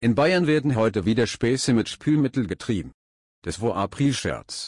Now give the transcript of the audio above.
In Bayern werden heute wieder Späße mit Spülmittel getrieben. Das war Aprilscherz.